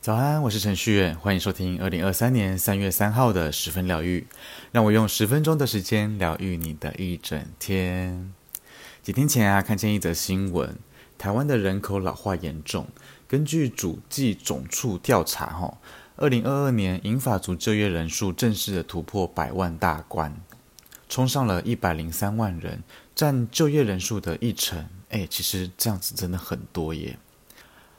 早安，我是程序员，欢迎收听二零二三年三月三号的十分疗愈。让我用十分钟的时间疗愈你的一整天。几天前啊，看见一则新闻，台湾的人口老化严重。根据主计总处调查，哈，二零二二年银发族就业人数正式的突破百万大关，冲上了一百零三万人，占就业人数的一成。哎，其实这样子真的很多耶。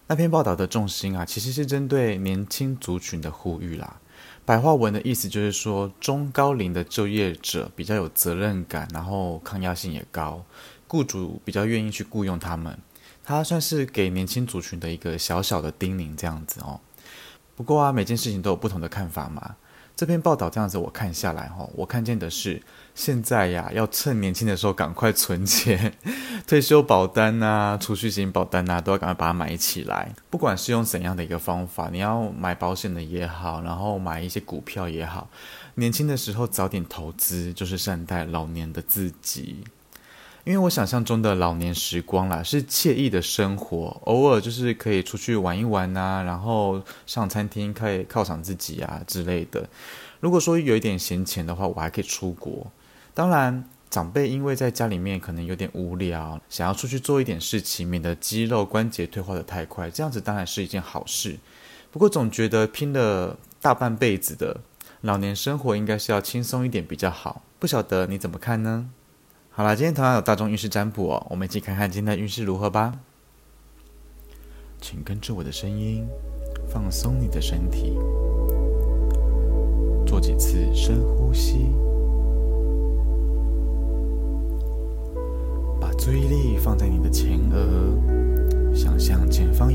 那篇报道的重心啊，其实是针对年轻族群的呼吁啦。白话文的意思就是说，中高龄的就业者比较有责任感，然后抗压性也高，雇主比较愿意去雇佣他们。他算是给年轻族群的一个小小的叮咛，这样子哦。不过啊，每件事情都有不同的看法嘛。这篇报道这样子我看下来哈，我看见的是现在呀，要趁年轻的时候赶快存钱，退休保单呐、储蓄型保单呐，都要赶快把它买起来。不管是用怎样的一个方法，你要买保险的也好，然后买一些股票也好，年轻的时候早点投资，就是善待老年的自己。因为我想象中的老年时光啦，是惬意的生活，偶尔就是可以出去玩一玩啊，然后上餐厅可以犒赏自己啊之类的。如果说有一点闲钱的话，我还可以出国。当然，长辈因为在家里面可能有点无聊，想要出去做一点事情，免得肌肉关节退化的太快，这样子当然是一件好事。不过总觉得拼了大半辈子的老年生活，应该是要轻松一点比较好。不晓得你怎么看呢？好啦，今天同样有大众运势占卜哦，我们一起看看今天的运势如何吧。请跟着我的声音，放松你的身体，做几次深呼吸，把注意力放在你的前额，想象前方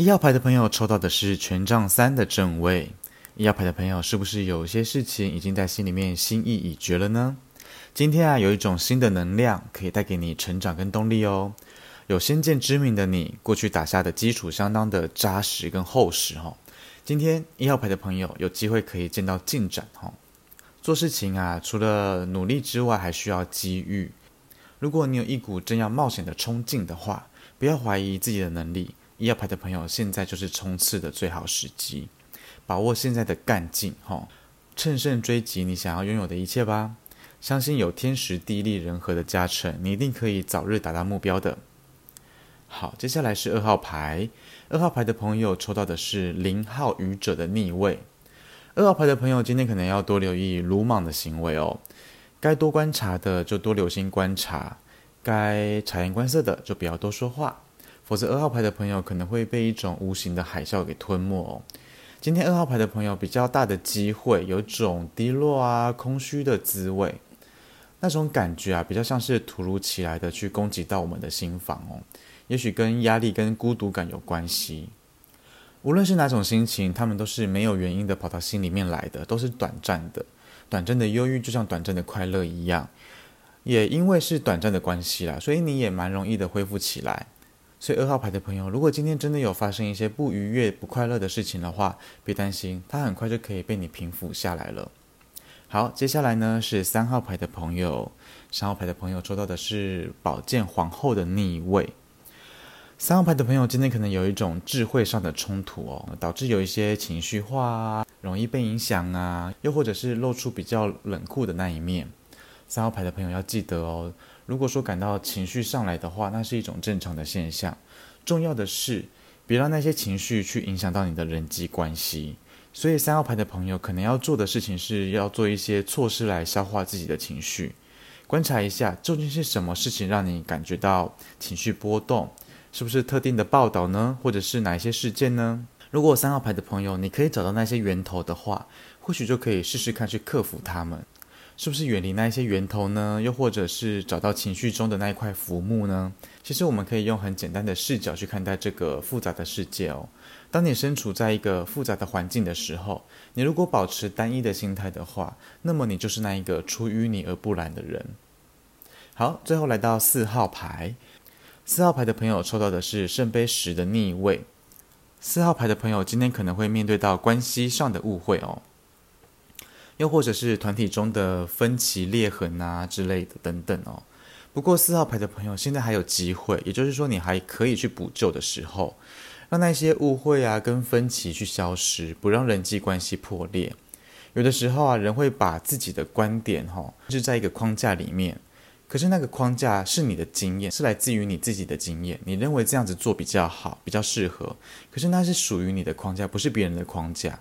一号牌的朋友抽到的是权杖三的正位。一号牌的朋友是不是有些事情已经在心里面心意已决了呢？今天啊，有一种新的能量可以带给你成长跟动力哦。有先见之明的你，过去打下的基础相当的扎实跟厚实哈、哦。今天一号牌的朋友有机会可以见到进展哈、哦。做事情啊，除了努力之外，还需要机遇。如果你有一股正要冒险的冲劲的话，不要怀疑自己的能力。一号牌的朋友，现在就是冲刺的最好时机，把握现在的干劲，哈，乘胜追击你想要拥有的一切吧。相信有天时地利人和的加成，你一定可以早日达到目标的。好，接下来是二号牌，二号牌的朋友抽到的是零号愚者的逆位。二号牌的朋友，今天可能要多留意鲁莽的行为哦，该多观察的就多留心观察，该察言观色的就不要多说话。否则，二号牌的朋友可能会被一种无形的海啸给吞没哦。今天二号牌的朋友比较大的机会，有种低落啊、空虚的滋味，那种感觉啊，比较像是突如其来的去攻击到我们的心房哦。也许跟压力、跟孤独感有关系。无论是哪种心情，他们都是没有原因的跑到心里面来的，都是短暂的。短暂的忧郁就像短暂的快乐一样，也因为是短暂的关系啦，所以你也蛮容易的恢复起来。所以二号牌的朋友，如果今天真的有发生一些不愉悦、不快乐的事情的话，别担心，它很快就可以被你平复下来了。好，接下来呢是三号牌的朋友，三号牌的朋友抽到的是宝剑皇后的逆位。三号牌的朋友今天可能有一种智慧上的冲突哦，导致有一些情绪化啊，容易被影响啊，又或者是露出比较冷酷的那一面。三号牌的朋友要记得哦。如果说感到情绪上来的话，那是一种正常的现象。重要的是，别让那些情绪去影响到你的人际关系。所以三号牌的朋友可能要做的事情是要做一些措施来消化自己的情绪，观察一下究竟是什么事情让你感觉到情绪波动，是不是特定的报道呢？或者是哪一些事件呢？如果三号牌的朋友你可以找到那些源头的话，或许就可以试试看去克服它们。是不是远离那一些源头呢？又或者是找到情绪中的那一块浮木呢？其实我们可以用很简单的视角去看待这个复杂的世界哦。当你身处在一个复杂的环境的时候，你如果保持单一的心态的话，那么你就是那一个出淤泥而不染的人。好，最后来到四号牌，四号牌的朋友抽到的是圣杯十的逆位。四号牌的朋友今天可能会面对到关系上的误会哦。又或者是团体中的分歧裂痕啊之类的等等哦。不过四号牌的朋友现在还有机会，也就是说你还可以去补救的时候，让那些误会啊跟分歧去消失，不让人际关系破裂。有的时候啊，人会把自己的观点哈，是在一个框架里面，可是那个框架是你的经验，是来自于你自己的经验，你认为这样子做比较好，比较适合，可是那是属于你的框架，不是别人的框架。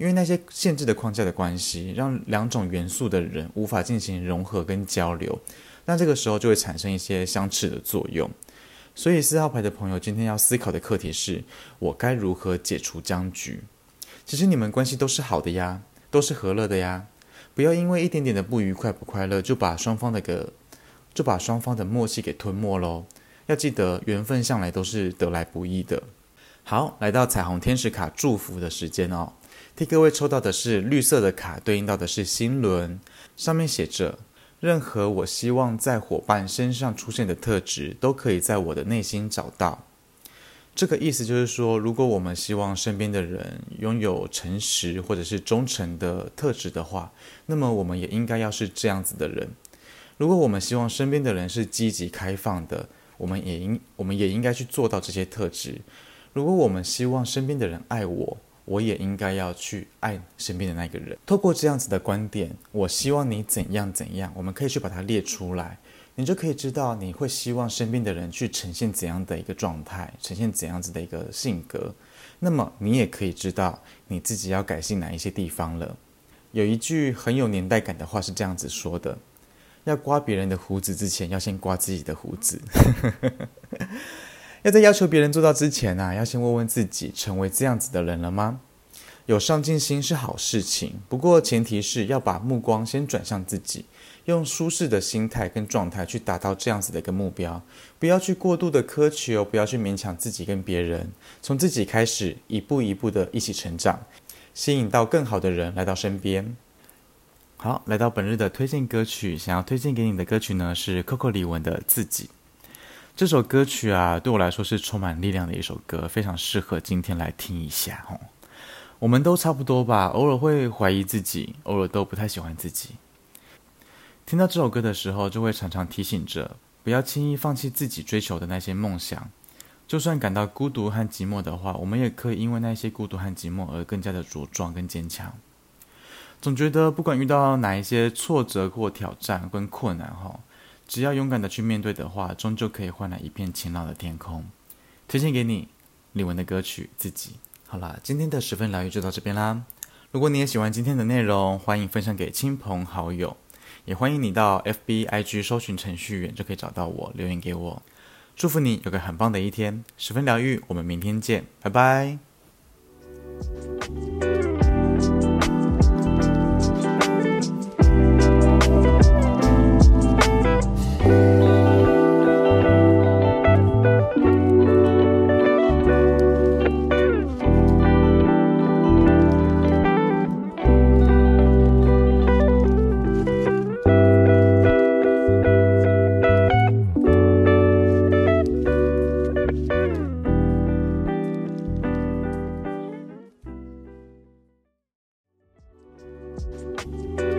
因为那些限制的框架的关系，让两种元素的人无法进行融合跟交流，那这个时候就会产生一些相斥的作用。所以四号牌的朋友今天要思考的课题是：我该如何解除僵局？其实你们关系都是好的呀，都是和乐的呀，不要因为一点点的不愉快、不快乐，就把双方的个就把双方的默契给吞没喽。要记得，缘分向来都是得来不易的。好，来到彩虹天使卡祝福的时间哦。替各位抽到的是绿色的卡，对应到的是心轮，上面写着：任何我希望在伙伴身上出现的特质，都可以在我的内心找到。这个意思就是说，如果我们希望身边的人拥有诚实或者是忠诚的特质的话，那么我们也应该要是这样子的人。如果我们希望身边的人是积极开放的，我们也应我们也应该去做到这些特质。如果我们希望身边的人爱我，我也应该要去爱身边的那个人。透过这样子的观点，我希望你怎样怎样，我们可以去把它列出来，你就可以知道你会希望身边的人去呈现怎样的一个状态，呈现怎样子的一个性格。那么你也可以知道你自己要改进哪一些地方了。有一句很有年代感的话是这样子说的：要刮别人的胡子之前，要先刮自己的胡子。要在要求别人做到之前啊，要先问问自己，成为这样子的人了吗？有上进心是好事情，不过前提是要把目光先转向自己，用舒适的心态跟状态去达到这样子的一个目标，不要去过度的苛求，不要去勉强自己跟别人，从自己开始，一步一步的一起成长，吸引到更好的人来到身边。好，来到本日的推荐歌曲，想要推荐给你的歌曲呢是 Coco 李玟的《自己》。这首歌曲啊，对我来说是充满力量的一首歌，非常适合今天来听一下哦。我们都差不多吧，偶尔会怀疑自己，偶尔都不太喜欢自己。听到这首歌的时候，就会常常提醒着，不要轻易放弃自己追求的那些梦想。就算感到孤独和寂寞的话，我们也可以因为那些孤独和寂寞而更加的茁壮跟坚强。总觉得不管遇到哪一些挫折或挑战跟困难，哈。只要勇敢的去面对的话，终究可以换来一片晴朗的天空。推荐给你李玟的歌曲《自己》。好啦，今天的十分疗愈就到这边啦。如果你也喜欢今天的内容，欢迎分享给亲朋好友，也欢迎你到 FB IG 搜寻程序员就可以找到我，留言给我。祝福你有个很棒的一天，十分疗愈。我们明天见，拜拜。Bye.